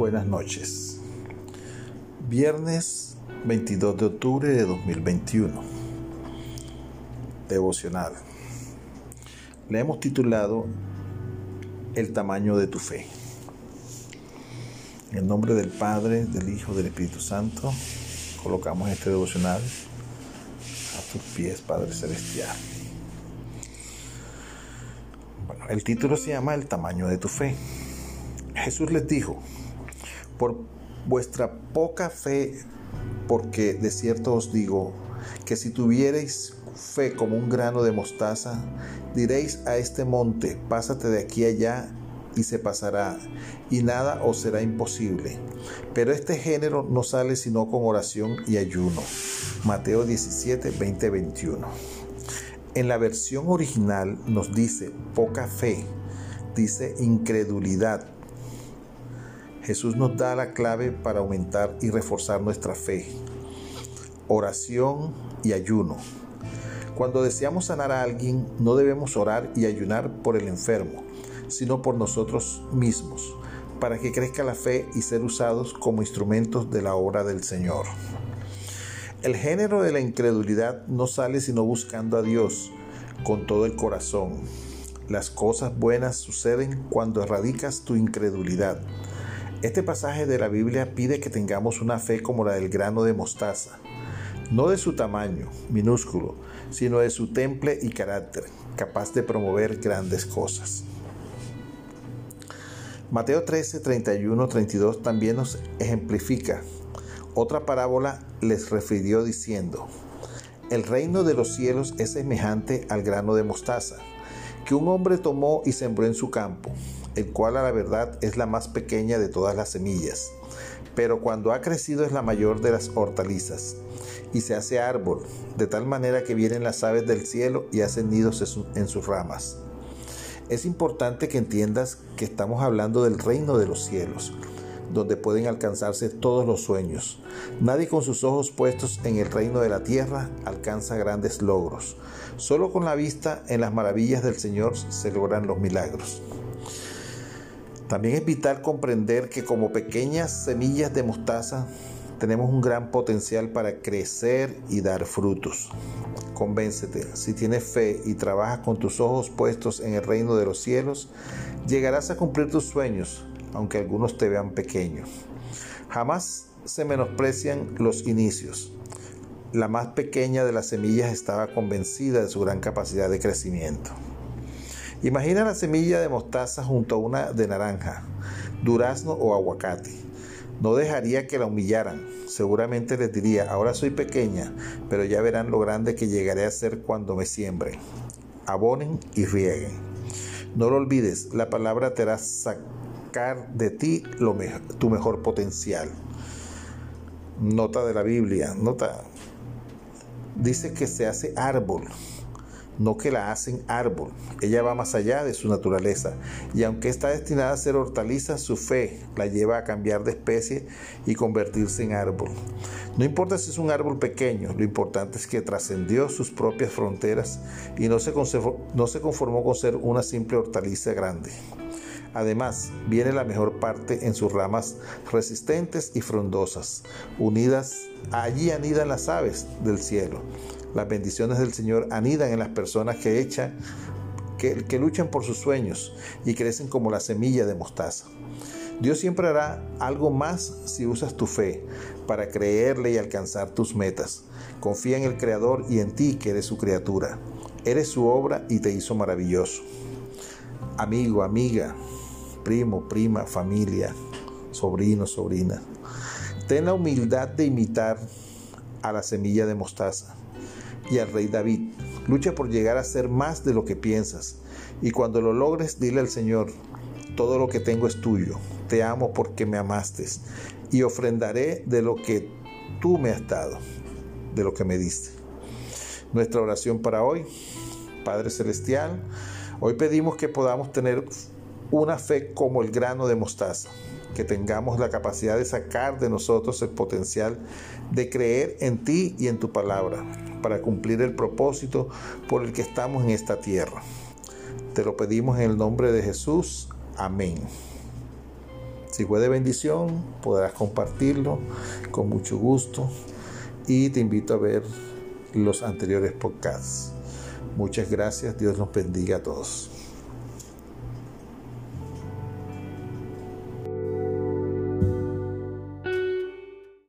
buenas noches. Viernes 22 de octubre de 2021. Devocional. Le hemos titulado El tamaño de tu fe. En nombre del Padre, del Hijo, del Espíritu Santo, colocamos este devocional a tus pies, Padre Celestial. Bueno, el título se llama El tamaño de tu fe. Jesús les dijo, por vuestra poca fe, porque de cierto os digo, que si tuviereis fe como un grano de mostaza, diréis a este monte, pásate de aquí allá y se pasará, y nada os será imposible. Pero este género no sale sino con oración y ayuno. Mateo 17, 20, 21. En la versión original nos dice poca fe, dice incredulidad Jesús nos da la clave para aumentar y reforzar nuestra fe. Oración y ayuno. Cuando deseamos sanar a alguien, no debemos orar y ayunar por el enfermo, sino por nosotros mismos, para que crezca la fe y ser usados como instrumentos de la obra del Señor. El género de la incredulidad no sale sino buscando a Dios con todo el corazón. Las cosas buenas suceden cuando erradicas tu incredulidad. Este pasaje de la Biblia pide que tengamos una fe como la del grano de mostaza, no de su tamaño, minúsculo, sino de su temple y carácter, capaz de promover grandes cosas. Mateo 13, 31, 32 también nos ejemplifica. Otra parábola les refirió diciendo, el reino de los cielos es semejante al grano de mostaza, que un hombre tomó y sembró en su campo el cual a la verdad es la más pequeña de todas las semillas, pero cuando ha crecido es la mayor de las hortalizas, y se hace árbol, de tal manera que vienen las aves del cielo y hacen nidos en sus ramas. Es importante que entiendas que estamos hablando del reino de los cielos, donde pueden alcanzarse todos los sueños. Nadie con sus ojos puestos en el reino de la tierra alcanza grandes logros. Solo con la vista en las maravillas del Señor se logran los milagros. También es vital comprender que como pequeñas semillas de mostaza tenemos un gran potencial para crecer y dar frutos. Convéncete, si tienes fe y trabajas con tus ojos puestos en el reino de los cielos, llegarás a cumplir tus sueños, aunque algunos te vean pequeños. Jamás se menosprecian los inicios. La más pequeña de las semillas estaba convencida de su gran capacidad de crecimiento. Imagina la semilla de mostaza junto a una de naranja, durazno o aguacate. No dejaría que la humillaran. Seguramente les diría, ahora soy pequeña, pero ya verán lo grande que llegaré a ser cuando me siembren. Abonen y rieguen. No lo olvides, la palabra te hará sacar de ti lo tu mejor potencial. Nota de la Biblia, nota. Dice que se hace árbol no que la hacen árbol. Ella va más allá de su naturaleza y aunque está destinada a ser hortaliza, su fe la lleva a cambiar de especie y convertirse en árbol. No importa si es un árbol pequeño, lo importante es que trascendió sus propias fronteras y no se, no se conformó con ser una simple hortaliza grande. Además, viene la mejor parte en sus ramas resistentes y frondosas, unidas, allí anidan las aves del cielo. Las bendiciones del Señor anidan en las personas que echan, que, que luchan por sus sueños y crecen como la semilla de mostaza. Dios siempre hará algo más si usas tu fe para creerle y alcanzar tus metas. Confía en el Creador y en ti que eres su criatura. Eres su obra y te hizo maravilloso. Amigo, amiga, primo, prima, familia, sobrino, sobrina. Ten la humildad de imitar a la semilla de mostaza y al rey David. Lucha por llegar a ser más de lo que piensas. Y cuando lo logres, dile al Señor, todo lo que tengo es tuyo. Te amo porque me amaste. Y ofrendaré de lo que tú me has dado, de lo que me diste. Nuestra oración para hoy, Padre Celestial, hoy pedimos que podamos tener una fe como el grano de mostaza que tengamos la capacidad de sacar de nosotros el potencial de creer en ti y en tu palabra para cumplir el propósito por el que estamos en esta tierra. Te lo pedimos en el nombre de Jesús. Amén. Si fue de bendición, podrás compartirlo con mucho gusto y te invito a ver los anteriores podcasts. Muchas gracias, Dios nos bendiga a todos.